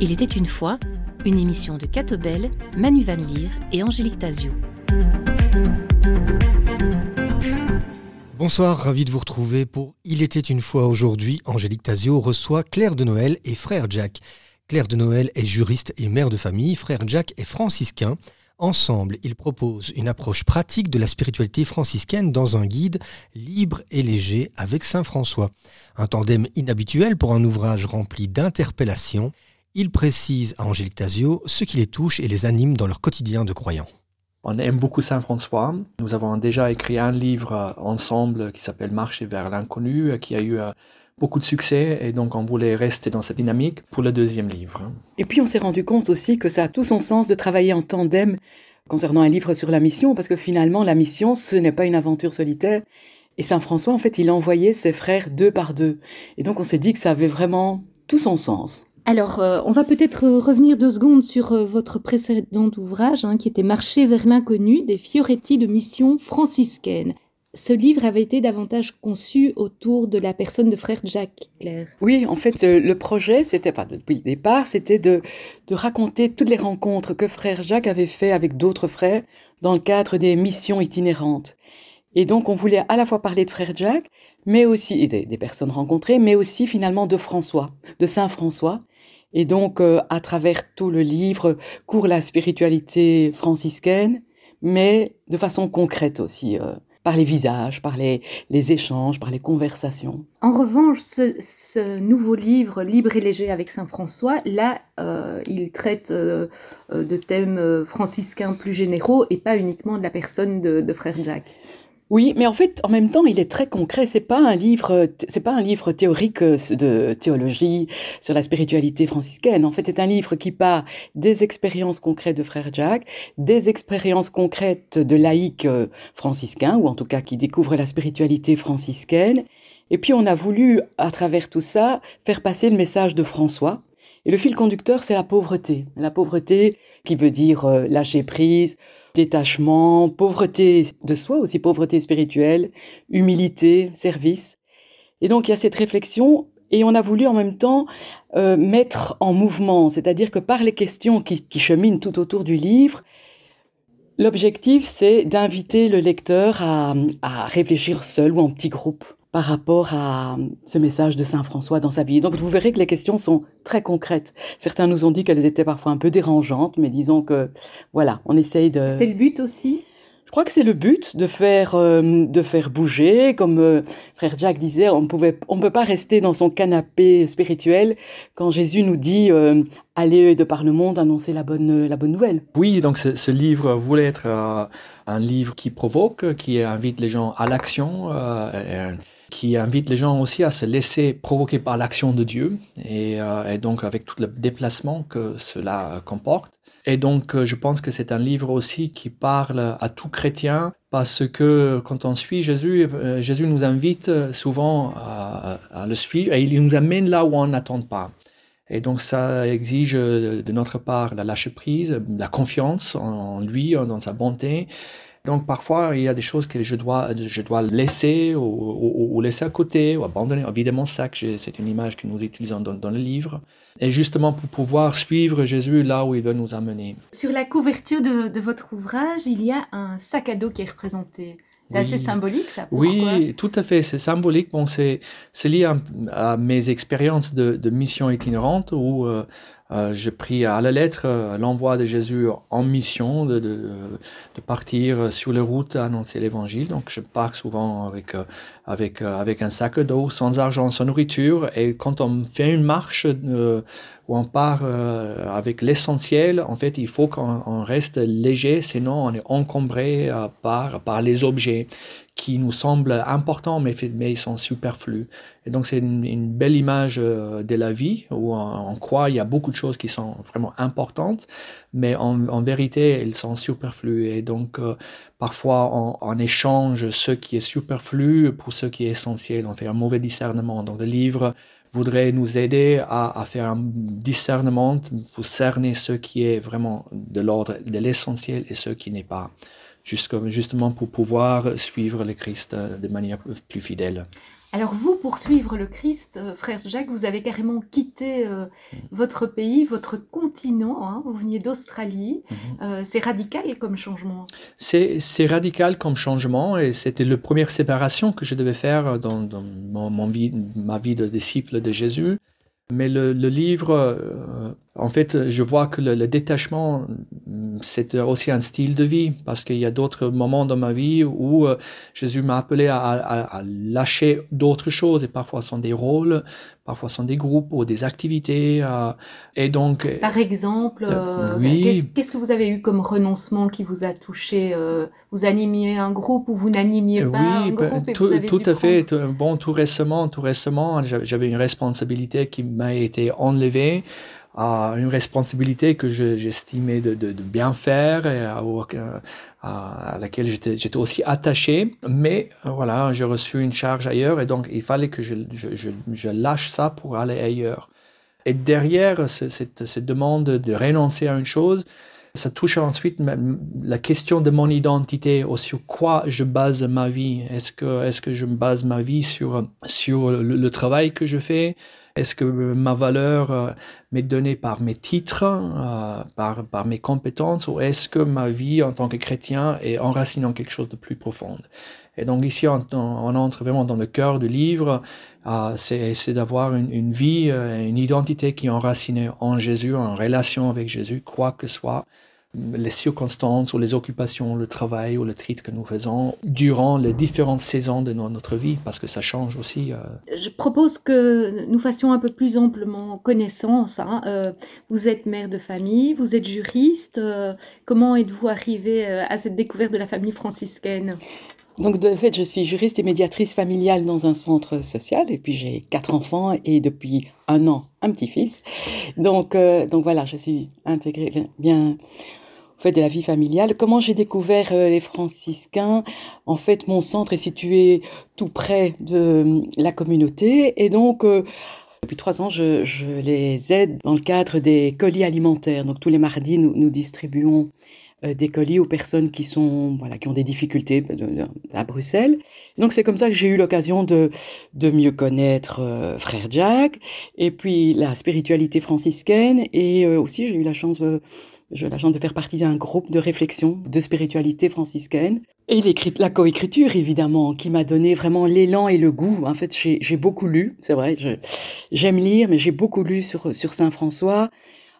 Il était une fois une émission de Catobel, Manu Van Leer et Angélique Tazio. Bonsoir, ravi de vous retrouver pour Il était une fois aujourd'hui. Angélique Tazio reçoit Claire de Noël et frère Jack. Claire de Noël est juriste et mère de famille, frère Jack est franciscain. Ensemble, ils proposent une approche pratique de la spiritualité franciscaine dans un guide libre et léger avec Saint François. Un tandem inhabituel pour un ouvrage rempli d'interpellations il précise à Angélique Tazio ce qui les touche et les anime dans leur quotidien de croyants. On aime beaucoup Saint François. Nous avons déjà écrit un livre euh, ensemble qui s'appelle Marcher vers l'inconnu, euh, qui a eu euh, beaucoup de succès et donc on voulait rester dans cette dynamique pour le deuxième livre. Et puis on s'est rendu compte aussi que ça a tout son sens de travailler en tandem concernant un livre sur la mission, parce que finalement la mission, ce n'est pas une aventure solitaire. Et Saint François, en fait, il envoyait ses frères deux par deux. Et donc on s'est dit que ça avait vraiment tout son sens. Alors, euh, on va peut-être revenir deux secondes sur euh, votre précédent ouvrage, hein, qui était Marcher vers l'inconnu des Fioretti de mission franciscaine. Ce livre avait été davantage conçu autour de la personne de frère Jacques Claire. Oui, en fait, euh, le projet, c'était pas depuis le départ, c'était de, raconter toutes les rencontres que frère Jacques avait fait avec d'autres frères dans le cadre des missions itinérantes. Et donc, on voulait à la fois parler de frère Jacques, mais aussi des, des, personnes rencontrées, mais aussi finalement de François, de Saint François, et donc, euh, à travers tout le livre, court la spiritualité franciscaine, mais de façon concrète aussi, euh, par les visages, par les, échanges, par les conversations. En revanche, ce, nouveau livre, Libre et léger avec Saint François, là, euh, il traite euh, de thèmes franciscains plus généraux et pas uniquement de la personne de Frère Jacques. Oui, mais en fait, en même temps, il est très concret. C'est pas un livre, c'est pas un livre théorique euh, de théologie sur la spiritualité franciscaine. En fait, c'est un livre qui part des expériences concrètes de Frère Jacques, des expériences concrètes de laïcs euh, franciscains, ou en tout cas qui découvrent la spiritualité franciscaine. Et puis, on a voulu, à travers tout ça, faire passer le message de François. Et le fil conducteur, c'est la pauvreté. La pauvreté qui veut dire euh, lâcher prise, détachement, pauvreté de soi aussi, pauvreté spirituelle, humilité, service. Et donc il y a cette réflexion et on a voulu en même temps euh, mettre en mouvement, c'est-à-dire que par les questions qui, qui cheminent tout autour du livre, l'objectif c'est d'inviter le lecteur à, à réfléchir seul ou en petit groupe par rapport à ce message de Saint François dans sa vie. Donc vous verrez que les questions sont très concrètes. Certains nous ont dit qu'elles étaient parfois un peu dérangeantes, mais disons que voilà, on essaye de... C'est le but aussi? Je crois que c'est le but de faire euh, de faire bouger, comme euh, frère Jacques disait, on pouvait on peut pas rester dans son canapé spirituel quand Jésus nous dit euh, allez de par le monde annoncer la bonne la bonne nouvelle. Oui, donc ce, ce livre voulait être euh, un livre qui provoque, qui invite les gens à l'action. Euh, qui invite les gens aussi à se laisser provoquer par l'action de Dieu et, euh, donc avec tout le déplacement que cela comporte. Et donc euh, je pense que c'est un livre aussi qui parle à tout chrétien parce que quand on suit Jésus, euh, Jésus nous invite souvent à, à, le suivre et il nous amène là où on n'attend pas. Et donc ça exige de notre part la lâche prise, la confiance en lui, dans sa bonté donc parfois, il y a des choses que je dois, je dois laisser ou, ou, ou laisser à côté ou abandonner. Évidemment, ça, c'est une image que nous utilisons dans, dans, le livre. Et justement pour pouvoir suivre Jésus là où il veut nous amener. Sur la couverture de, de votre ouvrage, il y a un sac à dos qui est représenté. C'est oui. assez symbolique, ça. Pourquoi oui, tout à fait. C'est symbolique. Bon, c'est lié à, à, mes expériences de, de mission itinérante où euh, euh, j'ai pris à la lettre euh, l'envoi de Jésus en mission de, de, de, partir sur les routes à annoncer l'évangile. Donc, je pars souvent avec, euh, avec, euh, avec un sac d'eau, sans argent, sans nourriture. Et quand on fait une marche où on part euh, avec l'essentiel, en fait, il faut qu'on reste léger, sinon on est encombré par, par les objets qui nous semblent importants, mais, mais ils sont superflus. Et donc, c'est une, belle image euh, de la vie où on, croit il y a beaucoup de choses qui sont vraiment importantes, mais en, vérité, elles sont superflues. Et donc, euh, parfois, on, on, échange ce qui est superflu pour ce qui est essentiel. On fait un mauvais discernement. Donc, le livre voudrait nous aider à, à faire un discernement pour cerner ce qui est vraiment de l'ordre de l'essentiel et ce qui n'est pas justement pour pouvoir suivre le Christ de manière plus fidèle. Alors vous, pour suivre le Christ, euh, frère Jacques, vous avez carrément quitté euh, votre pays, votre continent. Hein. vous veniez d'Australie. Mhm. Euh, c'est radical comme changement. C'est radical comme changement et c'était la première séparation que je devais faire dans, mon, vie, ma vie de disciple de Jésus. Mais le, livre, en fait, je vois que le, détachement, c'est aussi un style de vie, parce qu'il y a d'autres moments dans ma vie où euh, Jésus m'a appelé à, lâcher d'autres choses, et parfois sont des rôles, parfois ce sont des groupes ou des activités. Euh, et donc, Par exemple, euh, qu'est-ce que vous avez eu comme renoncement qui vous a touché Vous animiez un groupe ou vous n'animiez pas un ben, groupe et tout, vous avez tout à fait. bon, tout récemment, tout récemment, j'avais une responsabilité qui m'a été enlevée à une responsabilité que j'estimais de, bien faire et à, à, laquelle j'étais aussi attaché. Mais voilà, j'ai reçu une charge ailleurs et donc il fallait que je, lâche ça pour aller ailleurs. Et derrière cette, demande de renoncer à une chose, ça touche ensuite la question de mon identité, ou sur quoi je base ma vie. Est-ce que, est que je base ma vie sur, sur le travail que je fais? Est-ce que ma valeur euh, m'est donnée par mes titres, euh, par, par mes compétences, ou est-ce que ma vie en tant que chrétien est enracinée en quelque chose de plus profond? Et donc ici, on, entre vraiment dans le cœur du livre, euh, c'est d'avoir une, vie, une identité qui est enracinée en Jésus, en relation avec Jésus, quoi que soit les circonstances ou les occupations, le travail ou le titre que nous faisons durant les différentes saisons de notre vie, parce que ça change aussi. Euh. Je propose que nous fassions un peu plus amplement connaissance. Hein. Euh, vous êtes mère de famille, vous êtes juriste. Euh, comment êtes-vous arrivé à cette découverte de la famille franciscaine? Donc, de fait, je suis juriste et médiatrice familiale dans un centre social, et puis j'ai quatre enfants et depuis un an, un petit-fils. Donc, donc voilà, je suis intégrée bien fait de la vie familiale. Comment j'ai découvert euh, les franciscains? En fait, mon centre est situé tout près de euh, la communauté et donc euh, depuis trois ans, je, les aide dans le cadre des colis alimentaires. Donc tous les mardis, nous, nous distribuons des colis aux personnes qui sont voilà qui ont des difficultés à Bruxelles. Donc c'est comme ça que j'ai eu l'occasion de de mieux connaître frère Jack et puis la spiritualité franciscaine et aussi j'ai eu la chance j'ai la chance de faire partie d'un groupe de réflexion de spiritualité franciscaine. Et la coécriture, évidemment, qui m'a donné vraiment l'élan et le goût. En fait, j'ai beaucoup lu, c'est vrai, j'aime lire, mais j'ai beaucoup lu sur, sur Saint François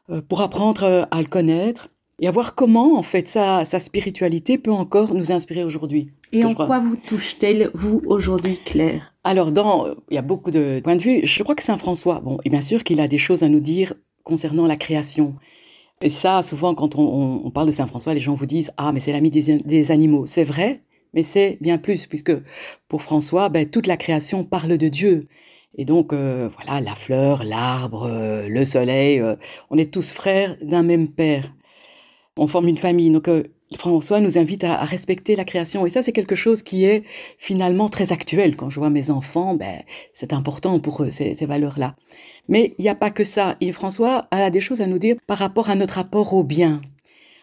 euh, pour apprendre euh, à le connaître et à voir comment, en fait, sa, sa spiritualité peut encore nous inspirer aujourd'hui. Et en quoi vous touche-t-elle, vous, aujourd'hui, Claire? Alors, dans, il y a beaucoup de points de vue. Je crois que Saint François, bon, et bien sûr qu'il a des choses à nous dire concernant la création. Et ça, souvent, quand on, parle de Saint François, les gens vous disent Ah, mais c'est l'ami des, animaux. C'est vrai, mais c'est bien plus, puisque pour François, ben, toute la création parle de Dieu. Et donc, euh, voilà, la fleur, l'arbre, euh, le soleil, euh, on est tous frères d'un même père. On forme une famille. Donc, François nous invite à, respecter la création. Et ça, c'est quelque chose qui est finalement très actuel. Quand je vois mes enfants, ben, c'est important pour eux, ces, valeurs-là. Mais il n'y a pas que ça. Et François a des choses à nous dire par rapport à notre rapport au bien.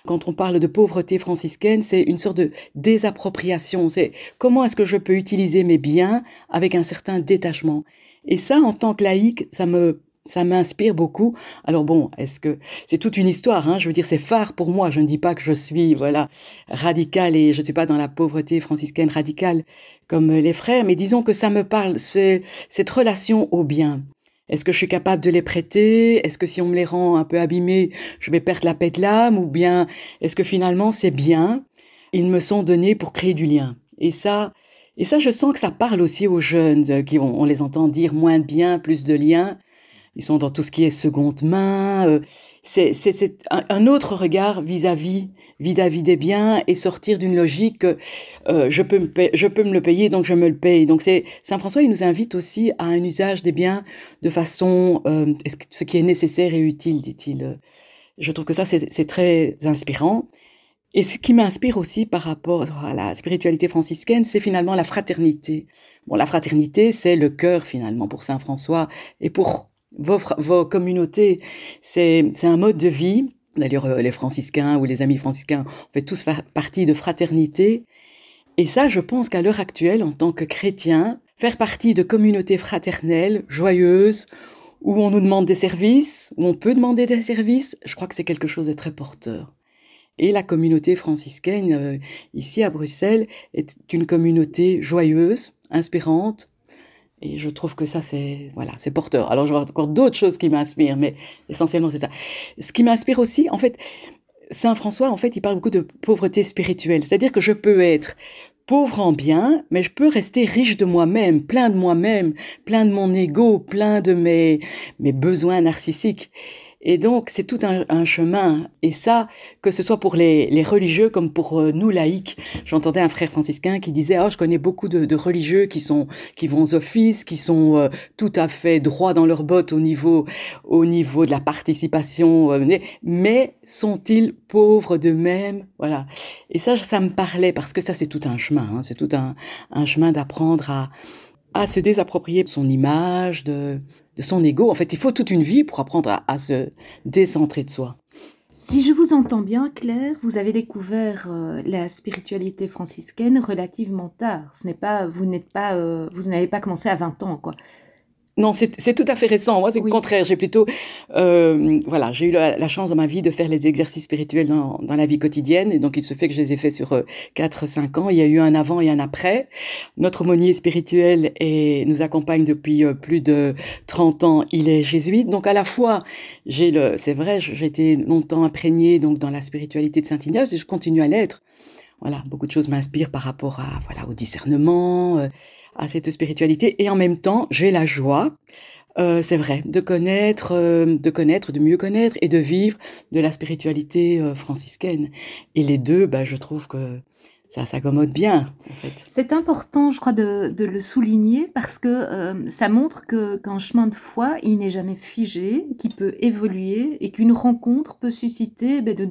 Quand on parle de pauvreté franciscaine, c'est une sorte de désappropriation. C'est comment est-ce que je peux utiliser mes biens avec un certain détachement? Et ça, en tant que laïque, ça me ça m'inspire beaucoup. Alors bon, est-ce que c'est toute une histoire hein Je veux dire, c'est phare pour moi. Je ne dis pas que je suis voilà radical et je ne suis pas dans la pauvreté franciscaine radicale comme les frères, mais disons que ça me parle. C'est cette relation au bien. Est-ce que je suis capable de les prêter? Est-ce que si on me les rend un peu abîmés, je vais perdre la paix de l'âme? Ou bien est-ce que finalement c'est bien? Ils me sont donnés pour créer du lien. Et ça, et ça, je sens que ça parle aussi aux jeunes qui on, on les entend dire moins de bien, plus de liens ils sont dans tout ce qui est seconde main. Euh, c'est un, autre regard vis-à-vis vis-à-vis des biens et sortir d'une logique euh, je peux me je peux me le payer donc je me le paye. Donc Saint François il nous invite aussi à un usage des biens de façon euh, ce qui est nécessaire et utile dit-il. Je trouve que ça c'est très inspirant. Et ce qui m'inspire aussi par rapport à la spiritualité franciscaine, c'est finalement la fraternité. Bon, la fraternité, c'est le cœur finalement pour Saint François et pour vos, vos communautés, c'est un mode de vie D'ailleurs, euh, les franciscains ou les amis franciscains, on fait tous partie de fraternité. Et ça, je pense qu'à l'heure actuelle, en tant que chrétien, faire partie de communautés fraternelles, joyeuses, où on nous demande des services, où on peut demander des services, je crois que c'est quelque chose de très porteur. Et la communauté franciscaine, euh, ici à Bruxelles, est une communauté joyeuse, inspirante. Et je trouve que ça, c'est voilà, c'est porteur. Alors, je vois encore d'autres choses qui m'inspirent, mais essentiellement, c'est ça. Ce qui m'inspire aussi, en fait, Saint François, en fait, il parle beaucoup de pauvreté spirituelle. C'est-à-dire que je peux être pauvre en bien, mais je peux rester riche de moi-même, plein de moi-même, plein de mon ego, plein de mes, mes besoins narcissiques. Et donc, c'est tout un, chemin. Et ça, que ce soit pour les, religieux comme pour euh, nous laïcs. J'entendais un frère franciscain qui disait, oh, je connais beaucoup de, religieux qui sont, qui vont aux offices, qui sont euh, tout à fait droits dans leurs bottes au niveau, au niveau de la participation, euh, mais sont-ils pauvres d'eux-mêmes? Voilà. Et ça, ça me parlait parce que ça, c'est tout un chemin. Hein. c'est tout un, un chemin d'apprendre à, à se désapproprier son image, de, de son ego. En fait, il faut toute une vie pour apprendre à, se décentrer de soi. Si je vous entends bien, Claire, vous avez découvert euh, la spiritualité franciscaine relativement tard. Ce n'est pas, vous n'êtes pas, euh, vous n'avez pas commencé à 20 ans, quoi. Non, c'est tout à fait récent. Moi, c'est le contraire. J'ai plutôt, euh, voilà, j'ai eu la, chance dans ma vie de faire les exercices spirituels dans, dans, la vie quotidienne. Et donc, il se fait que je les ai faits sur euh, 4-5 ans. Il y a eu un avant et un après. Notre aumônier spirituel et nous accompagne depuis euh, plus de 30 ans. Il est jésuite. Donc, à la fois, j'ai le, c'est vrai, j'ai été longtemps imprégnée donc dans la spiritualité de Saint Ignace et je continue à l'être. Voilà, beaucoup de choses m'inspirent par rapport à, voilà, au discernement. Euh, à cette spiritualité et en même temps j'ai la joie euh, c'est vrai, de connaître, euh, de connaître, de mieux connaître et de vivre de la spiritualité franciscaine. Et les deux, bah, je trouve que ça s'accommode bien. C'est important, je crois, de, le souligner parce que ça montre que qu'un chemin de foi, il n'est jamais figé, qu'il peut évoluer et qu'une rencontre peut susciter ben, de,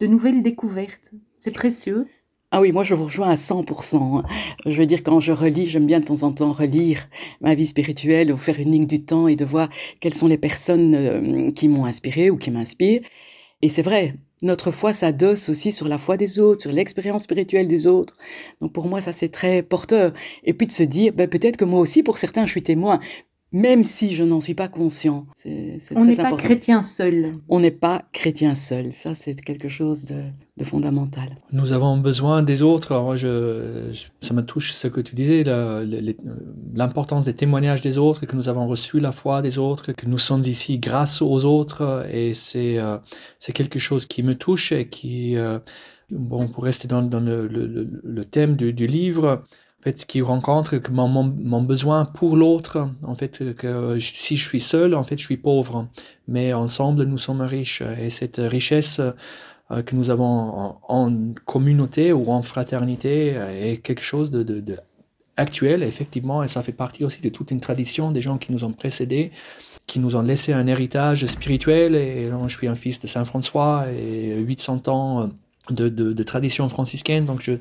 de nouvelles découvertes. C'est précieux. Ah oui, moi je vous rejoins à 100%. Je veux dire, quand je relis, j'aime bien de temps en temps relire ma vie spirituelle ou faire une ligne du temps et de voir quelles sont les personnes euh, qui m'ont inspiré ou qui m'inspirent. Et c'est vrai, notre foi s'adosse aussi sur la foi des autres, sur l'expérience spirituelle des autres. Donc pour moi, ça c'est très porteur. Et puis de se dire, ben, peut-être que moi aussi, pour certains, je suis témoin même si je n'en suis pas conscient. C'est, On n'est pas chrétien seul. On n'est pas chrétien seul. Ça, c'est quelque chose de, fondamental. Nous avons besoin des autres. Alors, je, ça me touche ce que tu disais, l'importance des témoignages des autres, que nous avons reçu la foi des autres, que nous sommes ici grâce aux autres. Et c'est, euh, c'est quelque chose qui me touche et qui, euh, bon, pour rester dans, dans le, le, thème du, du livre, fait, qui rencontre que mon, mon, besoin pour l'autre, en fait, que si je suis seul, en fait, je suis pauvre. Mais ensemble, nous sommes riches. Et cette richesse euh, que nous avons en, communauté ou en fraternité est quelque chose de, de, de, actuel, effectivement, et ça fait partie aussi de toute une tradition des gens qui nous ont précédés qui nous ont laissé un héritage spirituel. Et je suis un fils de Saint François et 800 ans de, de, tradition franciscaine. Donc je,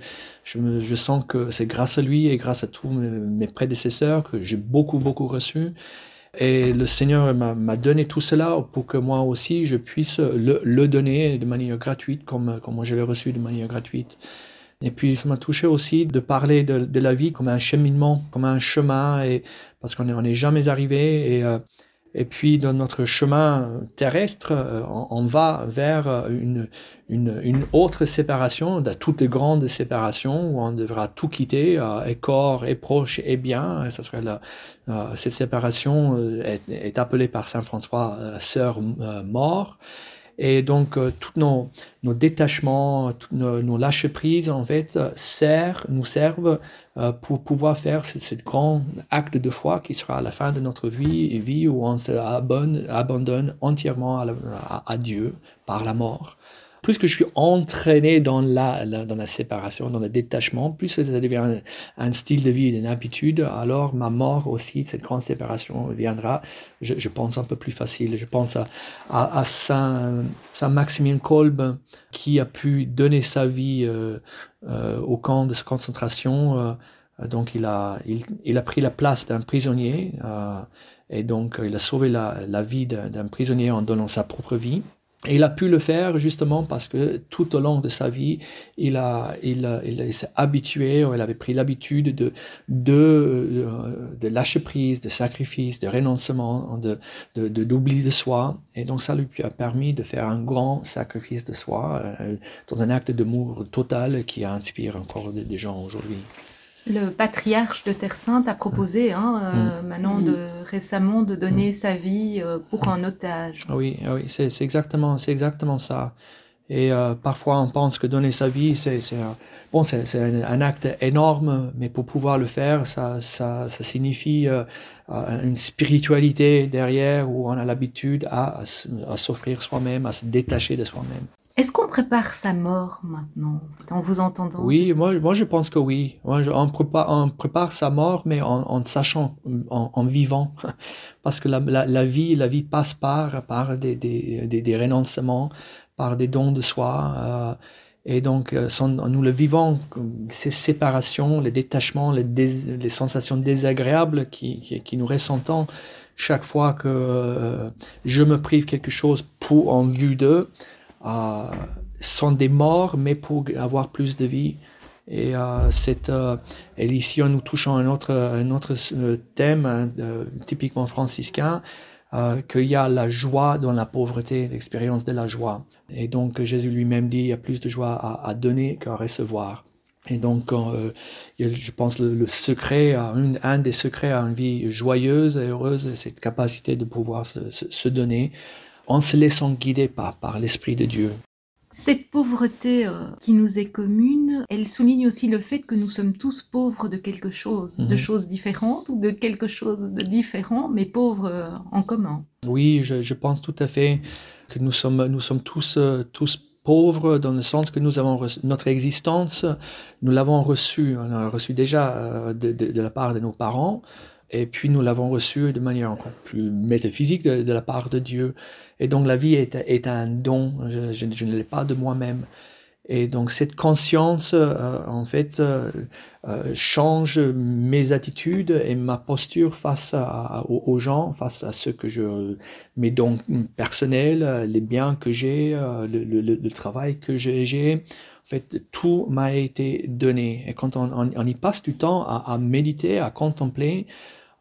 je, je sens que c'est grâce à lui et grâce à tous mes, prédécesseurs que j'ai beaucoup, beaucoup reçu. Et le Seigneur m'a donné tout cela pour que moi aussi je puisse le, le donner de manière gratuite comme, comme moi je l'ai reçu de manière gratuite. Et puis ça m'a touché aussi de parler de, la vie comme un cheminement, comme un chemin, et, parce qu'on n'est jamais arrivé. Et, euh, et puis, dans notre chemin terrestre, euh, on, va vers une, une, une, autre séparation, de toutes les grandes séparations, où on devra tout quitter, euh, et corps, et proche, et bien. Et ça serait la, euh, cette séparation est, est, appelée par Saint François sœur mort. Et donc, euh, tous nos, détachements, nos, nos lâcher-prises, en fait, euh, servent, nous servent euh, pour pouvoir faire ce, grand acte de foi qui sera à la fin de notre vie, vie où on se abonne, abandonne entièrement à Dieu par la mort plus que je suis entraîné dans la, dans la séparation, dans le détachement, plus ça devient un, style de vie, une habitude, alors ma mort aussi, cette grande séparation viendra, je, je pense, un peu plus facile. Je pense à, à, Saint, Saint Maximilien Kolb, qui a pu donner sa vie euh, euh, au camp de concentration. Euh, donc il a, il, il, a pris la place d'un prisonnier, euh, et donc il a sauvé la, la vie d'un prisonnier en donnant sa propre vie. Et il a pu le faire justement parce que tout au long de sa vie, il, a, il, il, s'est habitué, il avait pris l'habitude de, de, de, lâcher prise, de sacrifice, de renoncement, de, de, d'oubli de soi. Et donc ça lui a permis de faire un grand sacrifice de soi euh, dans un acte d'amour total qui inspire encore des gens aujourd'hui. Le patriarche de Terre Sainte a proposé, hein, euh, mm. maintenant de, récemment, de donner mm. sa vie euh, pour un otage. Oui, oui, c'est exactement, c'est exactement ça. Et euh, parfois, on pense que donner sa vie, c'est bon, c'est un, acte énorme, mais pour pouvoir le faire, ça, ça, ça signifie une spiritualité derrière où on a l'habitude à, à s'offrir soi-même, à se détacher de soi-même. Est-ce qu'on prépare sa mort maintenant, en vous entendant? Oui, moi, moi je pense que oui. On, prépare, sa mort, mais en, sachant, en, vivant. Parce que la, vie, la vie passe par, par des, des, des, renoncements, par des dons de soi. Euh, et donc, euh, nous le vivons, ces séparations, les détachements, les, les sensations désagréables qui, qui, nous ressentons chaque fois que euh, je me prive quelque chose pour en vue d'eux. Euh, sont des morts, mais pour avoir plus de vie. Et, euh, euh, et ici, nous touchons un autre, un autre thème hein, typiquement franciscain, qu'il y a la joie dans la pauvreté, l'expérience de la joie. Et donc Jésus lui-même dit, il y a plus de joie à, donner qu'à recevoir. Et donc, je pense le, le secret, un, des secrets à une vie joyeuse et heureuse, c'est cette capacité de pouvoir se donner en se laissant guider par, par l'Esprit de Dieu. Cette pauvreté euh, qui nous est commune, elle souligne aussi le fait que nous sommes tous pauvres de quelque chose, de mhm. choses différentes ou de quelque chose de différent, mais pauvres euh, en commun. Oui, je, pense tout à fait que nous sommes, nous sommes tous, euh, tous pauvres dans le sens que nous avons notre existence, nous l'avons reçue, on l'a reçue déjà de, de, la part de nos parents, et puis nous l'avons reçu de manière encore plus métaphysique de, la part de Dieu. Et donc la vie est, est un don, je, ne l'ai pas de moi-même. Et donc cette conscience, euh, en fait, euh, euh, change mes attitudes et ma posture face aux, gens, face à ce que je, mes dons personnels, les biens que j'ai, le, travail que j'ai. En fait, tout m'a été donné. Et quand on, y passe du temps à méditer, à contempler,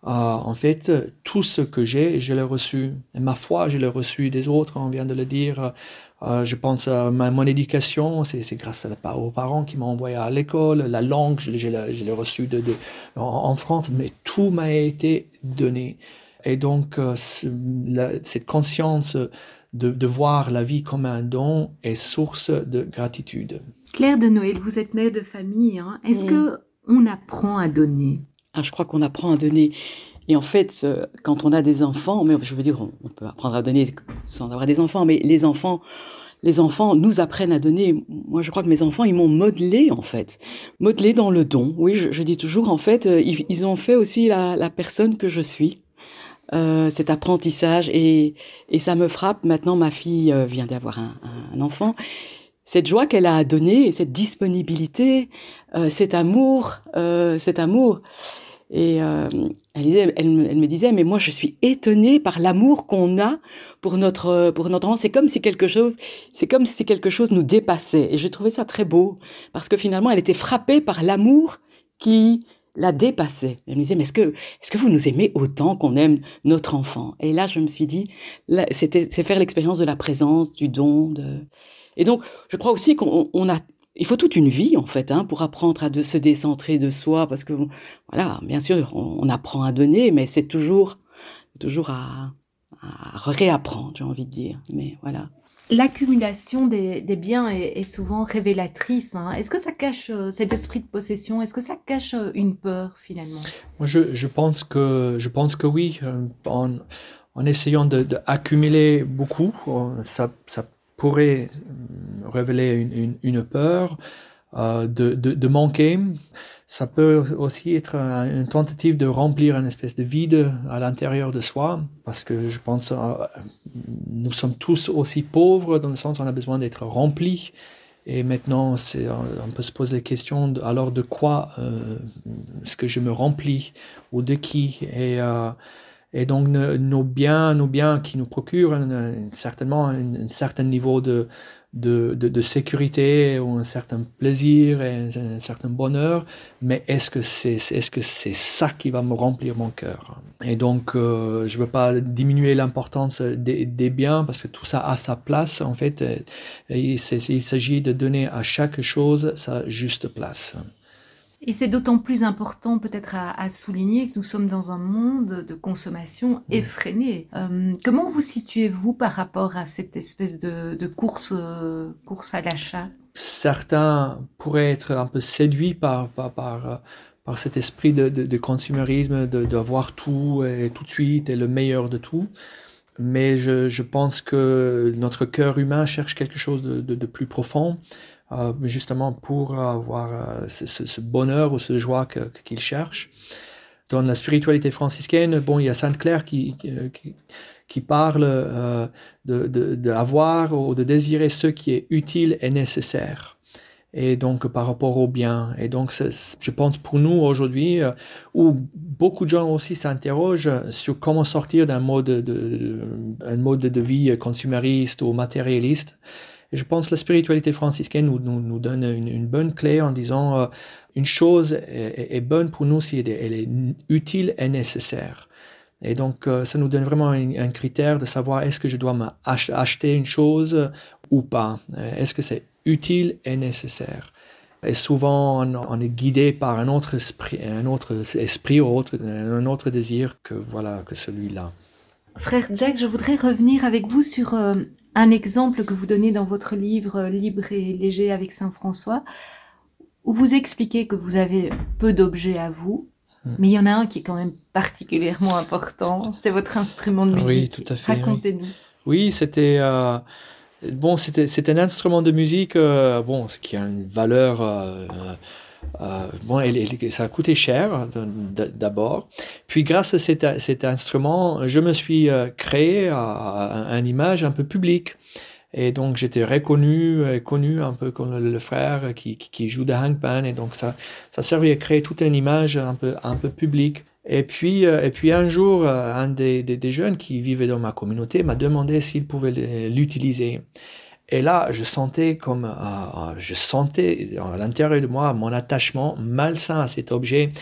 en fait, tout ce que j'ai, je l'ai reçu. Et ma foi, je l'ai reçu des autres, on vient de le dire. Euh, je pense à ma, mon éducation, c'est grâce à, aux parents qui m'ont envoyé à l'école. La langue, je, l'ai reçue de, de, en, France, mais tout m'a été donné. Et donc, euh, cette conscience de, de, voir la vie comme un don est source de gratitude. Claire de Noël, vous êtes mère de famille. Hein. Est-ce qu'on que on apprend à donner? Ah, je crois qu'on apprend à donner. Et en fait, euh, quand on a des enfants, mais je veux dire, on peut apprendre à donner sans avoir des enfants, mais les enfants, les enfants nous apprennent à donner. Moi, je crois que mes enfants, ils m'ont modelé, en fait. Modelé dans le don. Oui, je, dis toujours, en fait, euh, ils, ont fait aussi la, personne que je suis. Euh, cet apprentissage. Et, ça me frappe. Maintenant, ma fille vient d'avoir un, enfant. Cette joie qu'elle a à donner, cette disponibilité, cet amour, cet amour. Et euh, elle, me disait, mais moi je suis étonnée par l'amour qu'on a pour notre pour notre enfant. C'est comme si quelque chose, c'est comme si quelque chose nous dépassait. Et j'ai trouvé ça très beau parce que finalement elle était frappée par l'amour qui la dépassait. Elle me disait, mais est-ce que est-ce que vous nous aimez autant qu'on aime notre enfant? Et là je me suis dit, c'était c'est faire l'expérience de la présence, du don. De... Et donc je crois aussi qu'on a il faut toute une vie en fait hein, pour apprendre à de se décentrer de soi parce que voilà bien sûr on, apprend à donner mais c'est toujours toujours à, réapprendre j'ai envie de dire mais voilà L'accumulation des, biens est, souvent révélatrice. Hein. Est-ce que ça cache euh, cet esprit de possession? Est-ce que ça cache euh, une peur finalement? Moi, je, pense que je pense que oui. Euh, en, en essayant d'accumuler beaucoup, ça, ça pourrait euh, révéler une, peur euh, de, manquer. Ça peut aussi être une tentative de remplir une espèce de vide à l'intérieur de soi, parce que je pense euh, nous sommes tous aussi pauvres dans le sens où on a besoin d'être remplis. Et maintenant, on peut se poser la question alors de quoi est-ce que je me remplis ou de qui. Et donc nos biens, nos biens qui nous procurent certainement un, certain niveau de, de, sécurité ou un certain plaisir et un, certain bonheur, mais est-ce que c'est est-ce que c'est ça qui va me remplir mon cœur? Et donc euh, je veux pas diminuer l'importance des, des, biens parce que tout ça a sa place en fait. il s'agit de donner à chaque chose sa juste place. Et c'est d'autant plus important peut-être à, souligner que nous sommes dans un monde de consommation effrénée. Euh, comment vous situez-vous par rapport à cette espèce de, course, euh, course à l'achat? Certains pourraient être un peu séduits par, par, par, par cet esprit de, de, de consumérisme, d'avoir tout et tout de suite et le meilleur de tout. Mais je, je pense que notre cœur humain cherche quelque chose de, de plus profond. Euh, justement pour avoir euh, ce, bonheur ou ce joie qu'il cherche. Dans la spiritualité franciscaine, bon, il y a Sainte Claire qui, qui, parle euh, d'avoir de, ou de désirer ce qui est utile et nécessaire et donc par rapport au bien. Et donc, je pense pour nous aujourd'hui, où beaucoup de gens aussi s'interrogent sur comment sortir d'un mode de, un mode de vie consumériste ou matérialiste, je pense que la spiritualité franciscaine nous, nous, donne une, bonne clé en disant euh, une chose est, bonne pour nous si elle est, utile et nécessaire. Et donc, euh, ça nous donne vraiment un, critère de savoir est-ce que je dois acheter une chose ou pas. Est-ce que c'est utile et nécessaire? Et souvent, on, est guidé par un autre esprit, un autre esprit ou un autre désir que voilà que celui-là. Frère Jack, je voudrais revenir avec vous sur euh, un exemple que vous donnez dans votre livre euh, Libre et léger avec Saint François, où vous expliquez que vous avez peu d'objets à vous, hmm. mais il y en a un qui est quand même particulièrement important, c'est votre instrument de musique. Oui, tout à fait. Racontez-nous. Oui, c'était euh, bon, c'était un instrument de musique, euh, bon, qui a une valeur euh, bon, ça a coûté cher d'abord. Puis grâce à cet, instrument, je me suis euh, créé une image un peu publique. Et donc j'étais reconnu, connu un peu comme le, frère qui, joue de hangpan. Et donc ça, ça servait à créer toute une image un peu, un peu publique. Et puis, euh, et puis un jour, un des, des jeunes qui vivait dans ma communauté m'a demandé s'il pouvait l'utiliser. Et là, je sentais comme, euh, euh, je sentais à l'intérieur de moi mon attachement malsain à cet objet,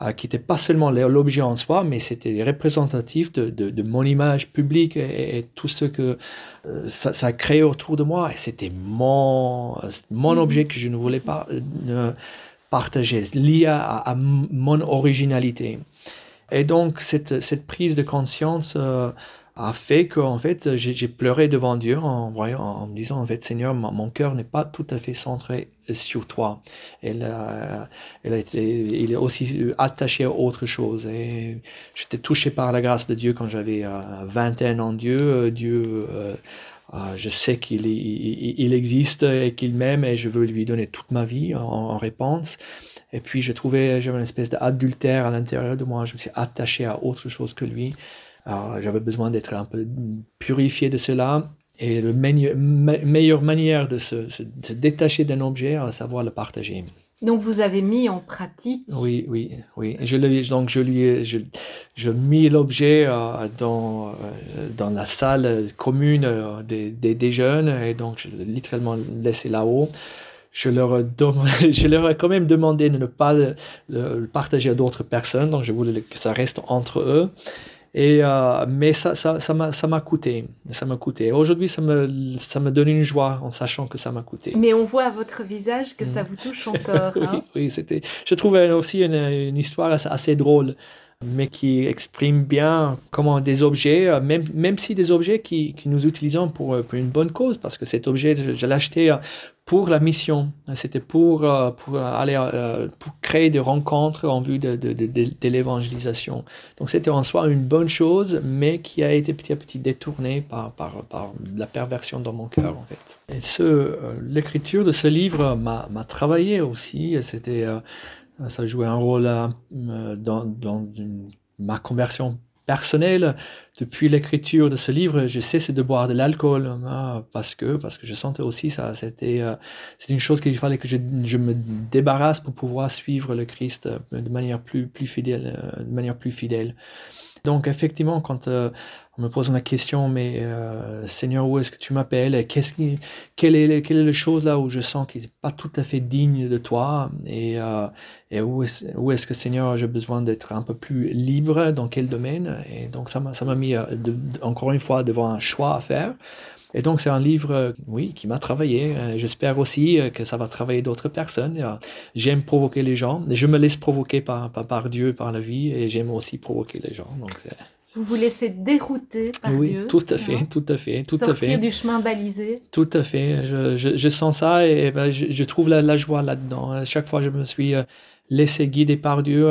euh, qui n'était pas seulement l'objet en soi, mais c'était représentatif de, de, de, mon image publique et, tout ce que ça, ça créait autour de moi. Et c'était mon, mon mm-hmm. objet que je ne voulais pas partager, lié à, à, mon originalité. Et donc, cette, cette prise de conscience a fait que fait j'ai pleuré devant Dieu en me disant en fait Seigneur mon cœur n'est pas tout à fait centré sur toi. Elle, été il est aussi attaché à autre chose. Et j'étais touché par la grâce de Dieu quand j'avais 21 ans. Dieu Dieu euh, je sais qu'il il, existe et qu'il m'aime et je veux lui donner toute ma vie en, en réponse. Et puis je trouvais j'avais une espèce d'adultère à l'intérieur de moi. Je me suis attaché à autre chose que lui j'avais besoin d'être un peu purifié de cela. Et la meilleure manière de se, détacher d'un objet, à savoir le partager. Donc vous avez mis en pratique. Oui, oui, oui. Je donc je lui, je, je mis l'objet euh, dans euh, dans la salle commune euh, des, des, jeunes et donc je l'ai littéralement laissé là-haut. Je leur, je leur ai quand même demandé de ne pas le partager à d'autres personnes, donc je voulais que ça reste entre eux. Et, euh, mais ça, ça, ça m'a, ça m'a coûté. Ça m'a coûté. Aujourd'hui, ça me, ça me donne une joie en sachant que ça m'a coûté. Mais on voit à votre visage que ça mm. vous touche encore. Hein. oui, c'était. Je trouvais aussi une, une histoire assez, drôle, mais qui exprime bien comment des objets, euh, même, même si des objets qui, que nous utilisons pour, euh, pour, une bonne cause, parce que cet objet, je, je l'ai acheté pour la mission. C'était pour, euh, pour aller euh, pour créer des rencontres en vue de, de, de, de l'évangélisation. Donc c'était en soi une bonne chose, mais qui a été petit à petit détournée par, par, par la perversion dans mon cœur en fait. Et ce, euh, l'écriture de ce livre m'a, travaillé aussi. C'était, ça jouait un rôle dans, dans ma conversion personnel. Depuis l'écriture de ce livre, je cesse de boire de l'alcool hein, parce que parce que je sentais aussi ça. C'était euh, c'est une chose qu'il fallait que je, je, me débarrasse pour pouvoir suivre le Christ euh, de manière plus plus fidèle, euh, de manière plus fidèle. Donc effectivement, quand on me pose la question, mais Seigneur, où est-ce que tu m'appelles? Qui, quelle est, quelle est la chose là où je sens qu'il n'est pas tout à fait digne de toi? Et, et où est-ce est que Seigneur, j'ai besoin d'être un peu plus libre Dans quel domaine? Et donc ça m'a mis encore une fois devant un choix à faire. Et donc, c'est un livre, euh, oui, qui m'a travaillé. Euh, j'espère aussi euh, que ça va travailler d'autres personnes. J'aime provoquer les gens. Je me laisse provoquer par, par, Dieu, par la vie, et j'aime aussi provoquer les gens. Donc, vous vous laissez dérouter par oui, Dieu. tout à fait, tout à fait, tout Sortir à fait. du chemin balisé. Tout à fait. Je, je, je sens ça et ben, je, je, trouve la, la joie là-dedans. Chaque fois, je me suis laissé guider par Dieu,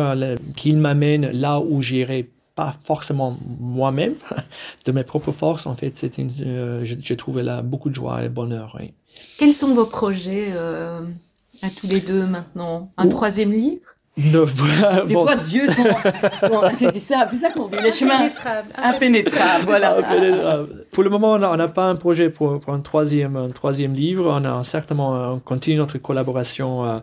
qu'il m'amène là où j'irai pas forcément moi-même, de mes propres forces. En fait, c'est une, euh, j'ai trouvé là beaucoup de joie et bonheur. Oui. Quels sont vos projets euh, à tous les deux maintenant? Un troisième livre? Non, Les voies de Dieu sont, c'est ça, c'est ça qu'on dit, les chemins impénétrables, voilà. Pour le moment, on n'a pas un projet pour, pour, un troisième, un troisième livre. On a certainement, on continue notre collaboration euh,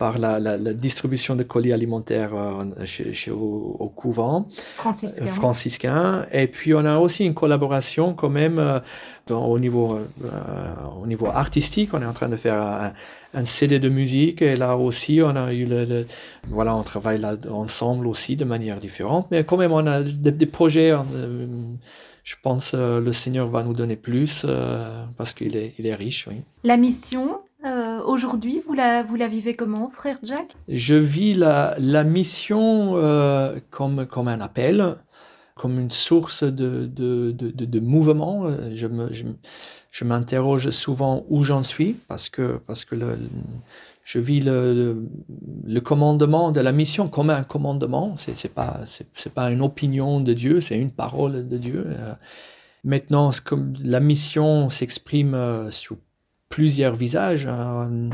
par la, la, distribution de colis alimentaires euh, chez, chez au, couvent franciscain. franciscain. Et puis on a aussi une collaboration quand même euh, dans, au, niveau, euh, au niveau artistique. On est en train de faire un, un, CD de musique et là aussi on a eu le, voilà on travaille là ensemble aussi de manière différente. Mais quand même on a des, des projets. je pense que le Seigneur va nous donner plus parce qu'il est, il est riche. Oui. La mission, euh, aujourd'hui, vous la, vous la vivez comment, frère Jack? Je vis la, la mission euh, comme, comme un appel, comme une source de, de, de, de mouvement. Euh, je, me, je, m'interroge souvent où j'en suis parce que, parce que je vis le, commandement de la mission comme un commandement. C'est, c'est pas, pas une opinion de Dieu, c'est une parole de Dieu. Maintenant, comme la mission s'exprime sur plusieurs visages hein,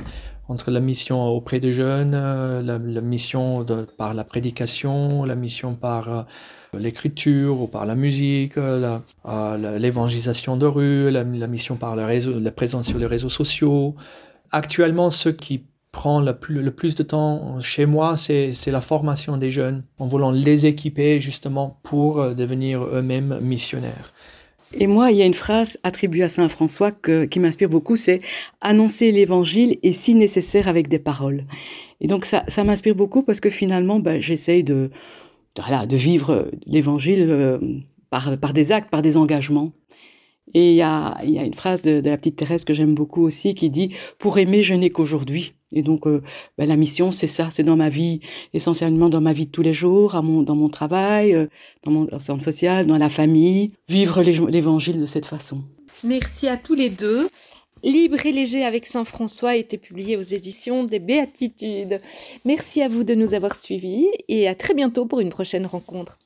entre la mission auprès des jeunes, euh, la, mission par la prédication, la mission par euh, l'écriture ou par la musique, euh, l'évangélisation de rue, la, mission par la présence sur les réseaux sociaux. Actuellement, ce qui prend le plus, le plus de temps chez moi, c'est la formation des jeunes, en voulant les équiper justement pour devenir eux-mêmes missionnaires. Et moi, il y a une phrase attribuée à Saint François qui m'inspire beaucoup, c'est annoncer l'évangile et si nécessaire avec des paroles. Et donc ça, ça m'inspire beaucoup parce que finalement, ben, j'essaye de, de, de vivre l'évangile euh, par, par des actes, par des engagements. Et il y a, une phrase de, la petite Thérèse que j'aime beaucoup aussi qui dit Pour aimer, je n'ai qu'aujourd'hui. Et donc, euh, ben, la mission, c'est ça, c'est dans ma vie, essentiellement dans ma vie de tous les jours, dans mon travail, euh, dans mon centre social, dans la famille, vivre l'évangile de cette façon. Merci à tous les deux. Libre et léger avec Saint François a été publié aux éditions des Béatitudes. Merci à vous de nous avoir suivis et à très bientôt pour une prochaine rencontre.